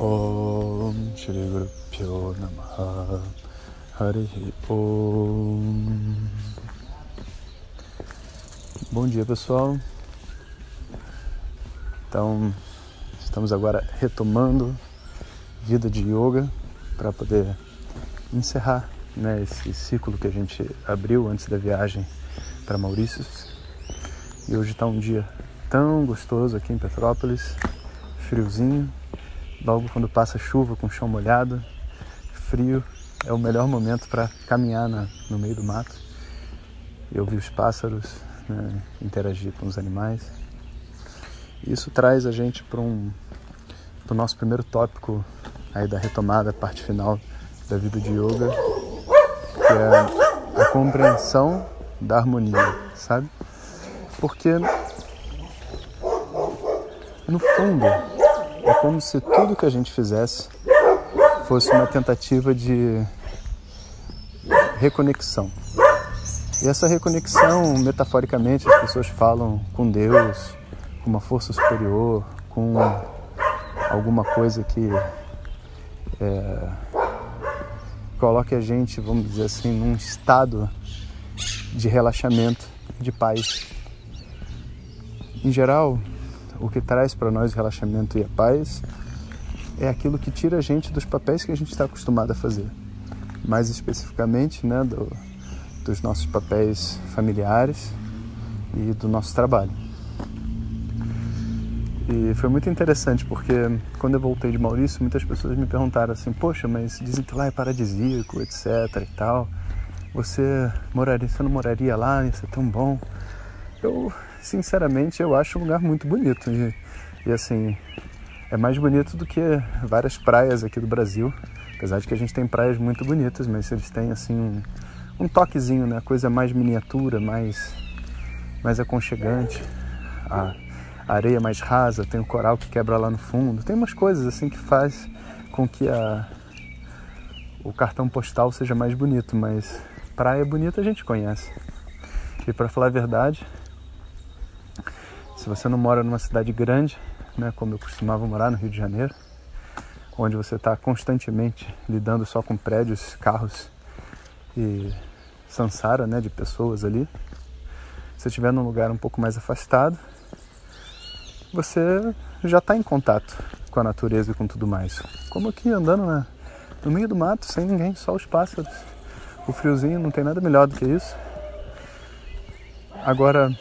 Om Shri Guru Pyo Om Bom dia pessoal. Então estamos agora retomando vida de yoga para poder encerrar né, esse ciclo que a gente abriu antes da viagem para Maurícios. E hoje está um dia tão gostoso aqui em Petrópolis friozinho logo quando passa chuva com o chão molhado, frio, é o melhor momento para caminhar na, no meio do mato e ouvir os pássaros, né, interagir com os animais. Isso traz a gente para um, o nosso primeiro tópico aí da retomada, parte final da vida de yoga, que é a compreensão da harmonia, sabe? Porque no fundo é como se tudo que a gente fizesse fosse uma tentativa de reconexão. E essa reconexão, metaforicamente, as pessoas falam com Deus, com uma força superior, com alguma coisa que é, coloque a gente, vamos dizer assim, num estado de relaxamento, de paz. Em geral, o que traz para nós relaxamento e a paz é aquilo que tira a gente dos papéis que a gente está acostumado a fazer. Mais especificamente, né, do, dos nossos papéis familiares e do nosso trabalho. E foi muito interessante porque quando eu voltei de Maurício, muitas pessoas me perguntaram assim: Poxa, mas dizem que lá é paradisíaco, etc e tal. Você moraria, você não moraria lá? Isso é tão bom. Eu sinceramente, eu acho um lugar muito bonito. E, e, assim, é mais bonito do que várias praias aqui do Brasil. Apesar de que a gente tem praias muito bonitas, mas eles têm assim um, um toquezinho, né? Coisa mais miniatura, mais, mais aconchegante. A, areia mais rasa, tem o coral que quebra lá no fundo. Tem umas coisas assim que faz com que a, o cartão postal seja mais bonito, mas praia bonita a gente conhece. E para falar a verdade, se você não mora numa cidade grande, né, como eu costumava morar no Rio de Janeiro, onde você está constantemente lidando só com prédios, carros e sansara né, de pessoas ali, se estiver num lugar um pouco mais afastado, você já está em contato com a natureza e com tudo mais. Como aqui andando na, no meio do mato, sem ninguém, só os pássaros. O friozinho não tem nada melhor do que isso. Agora,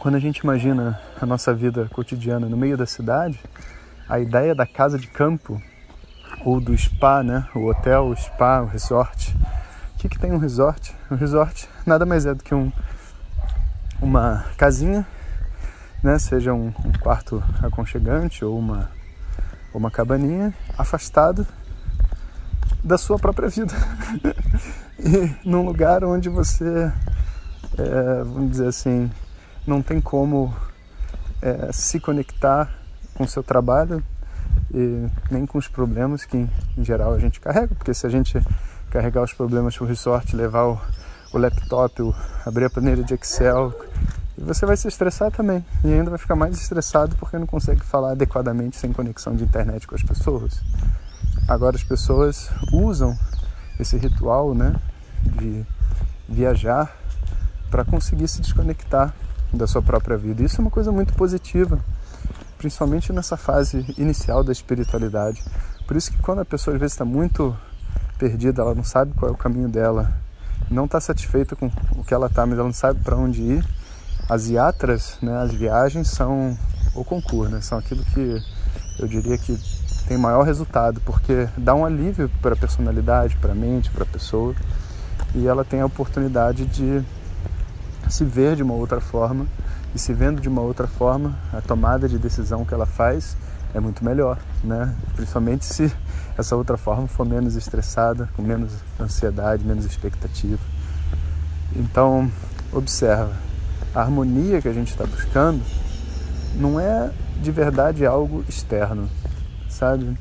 quando a gente imagina a nossa vida cotidiana no meio da cidade, a ideia da casa de campo ou do spa, né? O hotel, o spa, o resort. O que, que tem um resort? Um resort nada mais é do que um, uma casinha, né? Seja um, um quarto aconchegante ou uma, uma cabaninha afastado da sua própria vida. e num lugar onde você, é, vamos dizer assim, não tem como é, se conectar com o seu trabalho e nem com os problemas que em geral a gente carrega, porque se a gente carregar os problemas para o resort, levar o, o laptop, o, abrir a planilha de Excel, você vai se estressar também e ainda vai ficar mais estressado porque não consegue falar adequadamente sem conexão de internet com as pessoas. Agora as pessoas usam esse ritual, né, de viajar para conseguir se desconectar da sua própria vida. Isso é uma coisa muito positiva, principalmente nessa fase inicial da espiritualidade. Por isso que quando a pessoa às vezes está muito perdida, ela não sabe qual é o caminho dela, não está satisfeita com o que ela está, mas ela não sabe para onde ir. As iatras, né, as viagens são o concurso, né, são aquilo que eu diria que tem maior resultado, porque dá um alívio para a personalidade, para a mente, para a pessoa, e ela tem a oportunidade de se ver de uma outra forma e se vendo de uma outra forma, a tomada de decisão que ela faz é muito melhor, né? Principalmente se essa outra forma for menos estressada, com menos ansiedade, menos expectativa. Então, observa, a harmonia que a gente está buscando não é de verdade algo externo, sabe?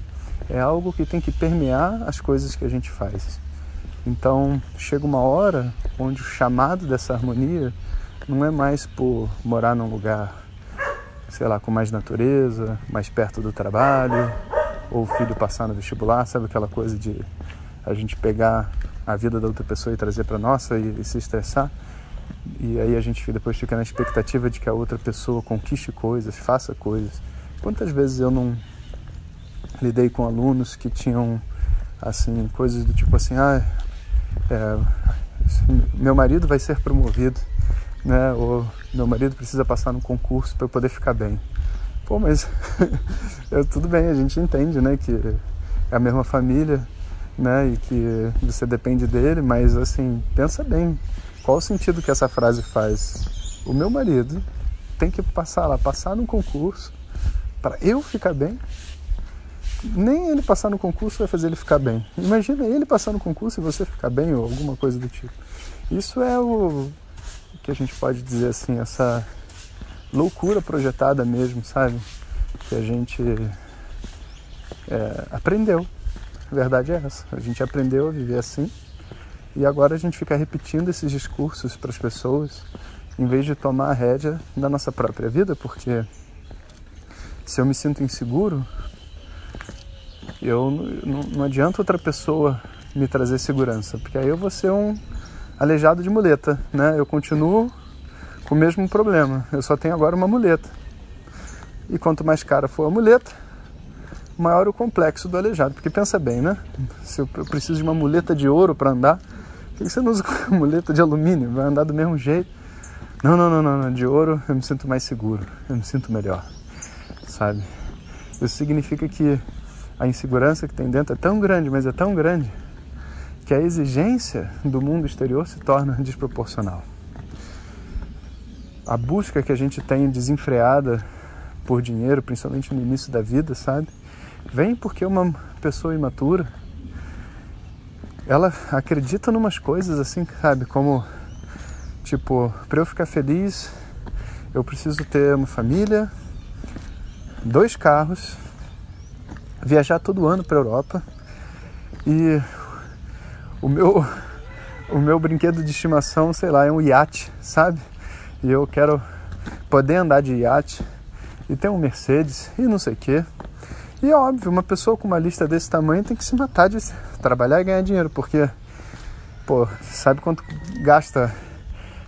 É algo que tem que permear as coisas que a gente faz. Então, chega uma hora onde o chamado dessa harmonia não é mais por morar num lugar, sei lá, com mais natureza, mais perto do trabalho, ou o filho passar no vestibular, sabe aquela coisa de a gente pegar a vida da outra pessoa e trazer para nossa e, e, se estressar. E aí a gente depois fica na expectativa de que a outra pessoa conquiste coisas, faça coisas. Quantas vezes eu não lidei com alunos que tinham assim coisas do tipo assim, ah, meu marido vai ser promovido, né? Ou meu marido precisa passar no concurso para eu poder ficar bem. Pô, mas eu, tudo bem, a gente entende, né, que é a mesma família, né, e que você depende dele, mas assim, pensa bem, qual o sentido que essa frase faz? O meu marido tem que passar lá, passar no concurso para eu ficar bem? Nem ele passar no concurso vai fazer ele ficar bem. Imagina ele passar no concurso e você ficar bem ou alguma coisa do tipo. Isso é o que a gente pode dizer assim, essa loucura projetada mesmo, sabe? Que a gente é, aprendeu. A verdade é essa. A gente aprendeu a viver assim e agora a gente fica repetindo esses discursos para as pessoas em vez de tomar a rédea da nossa própria vida, porque se eu me sinto inseguro, eu não, não adianta outra pessoa me trazer segurança, porque aí eu vou ser um aleijado de muleta, né? Eu continuo com o mesmo problema. Eu só tenho agora uma muleta. E quanto mais cara for a muleta, maior o complexo do aleijado. Porque pensa bem, né? Se eu preciso de uma muleta de ouro para andar, por que você não usa uma muleta de alumínio? Vai andar do mesmo jeito. Não, não, não, não, não. De ouro eu me sinto mais seguro, eu me sinto melhor, sabe? Isso significa que a insegurança que tem dentro é tão grande, mas é tão grande, que a exigência do mundo exterior se torna desproporcional a busca que a gente tem desenfreada por dinheiro, principalmente no início da vida, sabe? Vem porque uma pessoa imatura ela acredita numas coisas assim, sabe? Como tipo, para eu ficar feliz, eu preciso ter uma família, dois carros, viajar todo ano para Europa e o meu o meu brinquedo de estimação, sei lá, é um iate, sabe? e eu quero poder andar de iate e ter um Mercedes e não sei o quê. E é óbvio, uma pessoa com uma lista desse tamanho tem que se matar de trabalhar e ganhar dinheiro, porque, pô, sabe quanto gasta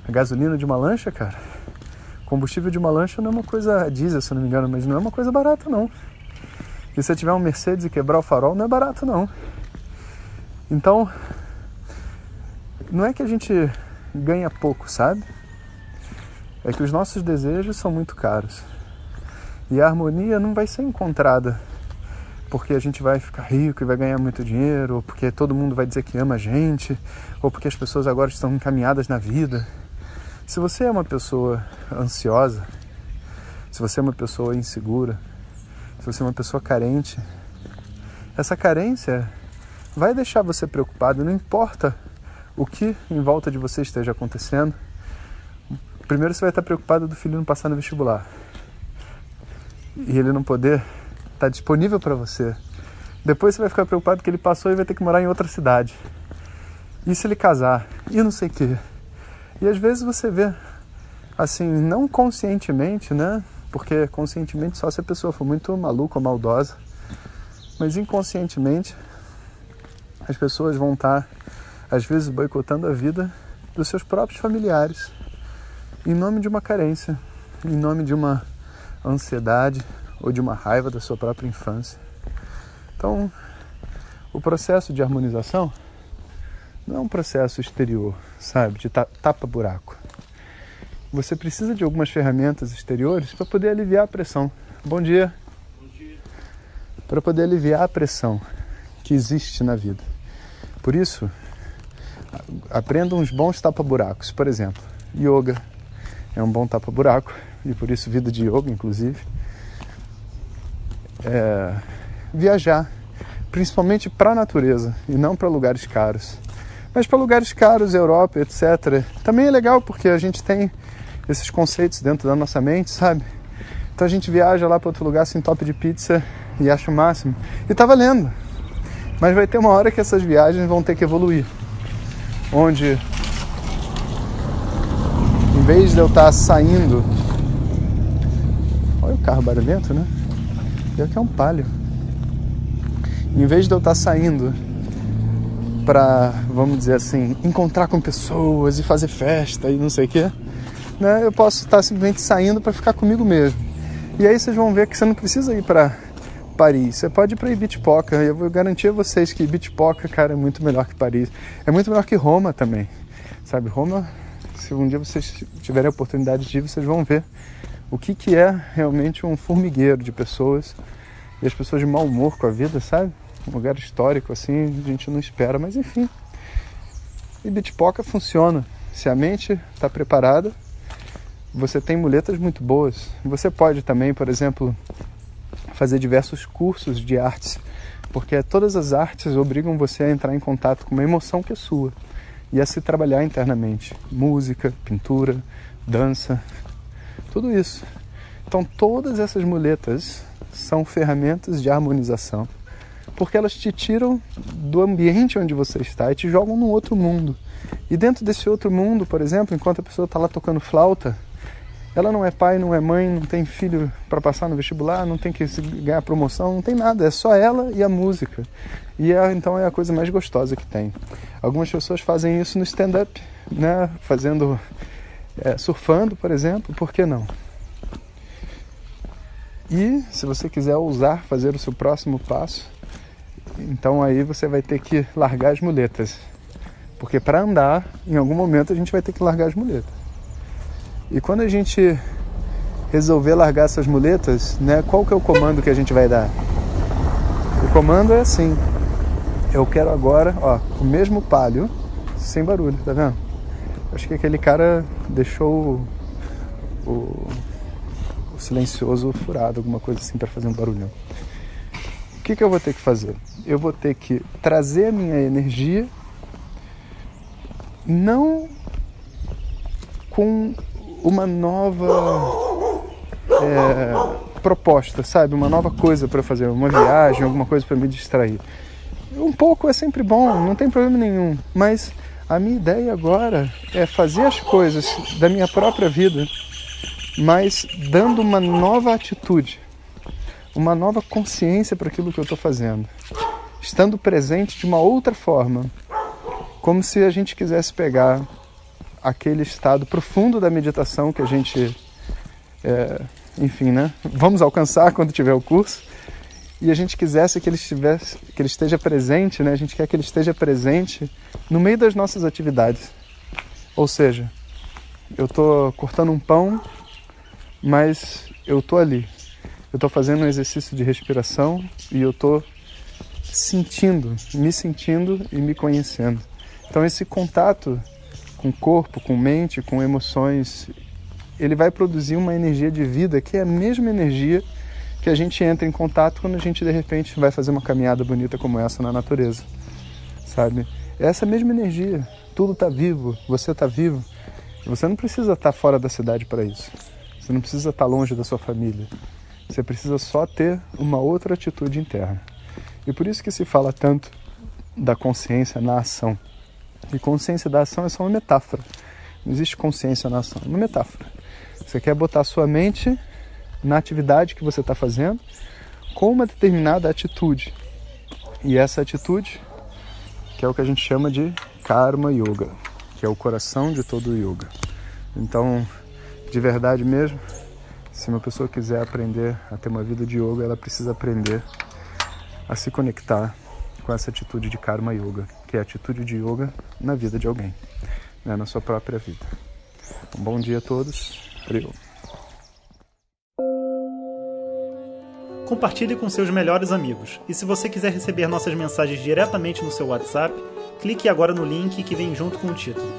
a gasolina de uma lancha, cara? Combustível de uma lancha não é uma coisa diesel, se não me engano, mas não é uma coisa barata, não. E se você tiver um Mercedes e quebrar o farol, não é barato, não. Então, não é que a gente ganha pouco, sabe? é que os nossos desejos são muito caros. E a harmonia não vai ser encontrada porque a gente vai ficar rico e vai ganhar muito dinheiro, ou porque todo mundo vai dizer que ama a gente, ou porque as pessoas agora estão encaminhadas na vida. Se você é uma pessoa ansiosa, se você é uma pessoa insegura, se você é uma pessoa carente, essa carência vai deixar você preocupado, não importa o que em volta de você esteja acontecendo Primeiro você vai estar preocupado do filho não passar no vestibular. E ele não poder estar disponível para você. Depois você vai ficar preocupado que ele passou e vai ter que morar em outra cidade. E se ele casar? E não sei o quê. E às vezes você vê, assim, não conscientemente, né? Porque conscientemente só se a pessoa for muito maluca ou maldosa. Mas inconscientemente, as pessoas vão estar, às vezes, boicotando a vida dos seus próprios familiares em nome de uma carência, em nome de uma ansiedade ou de uma raiva da sua própria infância. Então, o processo de harmonização não é um processo exterior, sabe, de tapa-buraco. Você precisa de algumas ferramentas exteriores para poder aliviar a pressão. Bom dia. Bom dia. Para poder aliviar a pressão que existe na vida. Por isso, aprenda uns bons tapa-buracos. Por exemplo, yoga, é um bom tapa-buraco e por isso vida de yoga, inclusive. é, viajar, principalmente para a natureza e não para lugares caros. Mas para lugares caros, Europa, etc., também é legal porque a gente tem esses conceitos dentro da nossa mente, sabe? Então a gente viaja lá para outro lugar sem top de pizza e acha o máximo. E tá valendo. Mas vai ter uma hora que essas viagens vão ter que evoluir. Onde em vez de eu estar tá saindo. Olha o carro barulhento, né? Pior que é um palio. Em vez de eu estar tá saindo para, vamos dizer assim, encontrar com pessoas e fazer festa e não sei o quê, né? Eu posso estar simplesmente saindo para ficar comigo mesmo. E aí vocês vão ver que você não precisa ir para Paris, você pode ir para Ibitipoca. Eu vou garantir a vocês que Ibitipoca, cara, é muito melhor que Paris. É muito melhor que Roma também. Sabe, Roma se um dia vocês tiverem a oportunidade de ir, vocês vão ver o que, que é realmente um formigueiro de pessoas e as pessoas de mau humor com a vida, sabe? Um lugar histórico assim, a gente não espera, mas enfim. E Bitpoca funciona. Se a mente está preparada, você tem muletas muito boas. Você pode também, por exemplo, fazer diversos cursos de artes, porque todas as artes obrigam você a entrar em contato com uma emoção que é sua e a se trabalhar internamente. Música, pintura, dança, tudo isso. Então, todas essas muletas são ferramentas de harmonização, porque elas te tiram do ambiente onde você está e te jogam num outro mundo. E dentro desse outro mundo, por exemplo, enquanto a pessoa está lá tocando flauta, ela não é pai, não é mãe, não tem filho para passar no vestibular, não tem que ganhar promoção, não tem nada, é só ela e a música. E é, então é a coisa mais gostosa que tem. Algumas pessoas fazem isso no stand-up, né? fazendo, é, surfando, por exemplo, por que não? E se você quiser ousar fazer o seu próximo passo, então aí você vai ter que largar as muletas. Porque para andar, em algum momento a gente vai ter que largar as muletas. E quando a gente resolver largar essas muletas, né, qual que é o comando que a gente vai dar? O comando é assim: eu quero agora, ó, o mesmo palio, sem barulho, tá vendo? Acho que aquele cara deixou o, o, o silencioso furado, alguma coisa assim, para fazer um barulhão. O que, que eu vou ter que fazer? Eu vou ter que trazer a minha energia, não com uma nova é, proposta, sabe? Uma nova coisa para fazer, uma viagem, alguma coisa para me distrair. Um pouco é sempre bom, não tem problema nenhum, mas a minha ideia agora é fazer as coisas da minha própria vida, mas dando uma nova atitude, uma nova consciência para aquilo que eu estou fazendo, estando presente de uma outra forma, como se a gente quisesse pegar aquele estado profundo da meditação que a gente, é, enfim, né, vamos alcançar quando tiver o curso. E a gente quisesse que ele estivesse, que ele esteja presente, né? A gente quer que ele esteja presente no meio das nossas atividades. Ou seja, eu estou cortando um pão, mas eu estou ali. Eu estou fazendo um exercício de respiração e eu estou sentindo, me sentindo e me conhecendo. Então esse contato com corpo, com mente, com emoções, ele vai produzir uma energia de vida que é a mesma energia que a gente entra em contato quando a gente de repente vai fazer uma caminhada bonita como essa na natureza, sabe? É essa mesma energia, tudo está vivo, você está vivo. Você não precisa estar tá fora da cidade para isso. Você não precisa estar tá longe da sua família. Você precisa só ter uma outra atitude interna. E por isso que se fala tanto da consciência na ação. E consciência da ação é só uma metáfora. Não existe consciência na ação, é uma metáfora. Você quer botar sua mente na atividade que você está fazendo com uma determinada atitude. E essa atitude, que é o que a gente chama de Karma Yoga, que é o coração de todo o yoga. Então, de verdade mesmo, se uma pessoa quiser aprender a ter uma vida de yoga, ela precisa aprender a se conectar com essa atitude de Karma Yoga, que é a atitude de yoga na vida de alguém, né, na sua própria vida. Um bom dia a todos. Obrigado. Compartilhe com seus melhores amigos. E se você quiser receber nossas mensagens diretamente no seu WhatsApp, clique agora no link que vem junto com o título.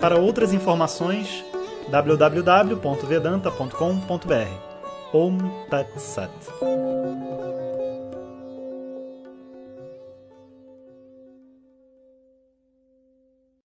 Para outras informações, www.vedanta.com.br. Om Tat Sat.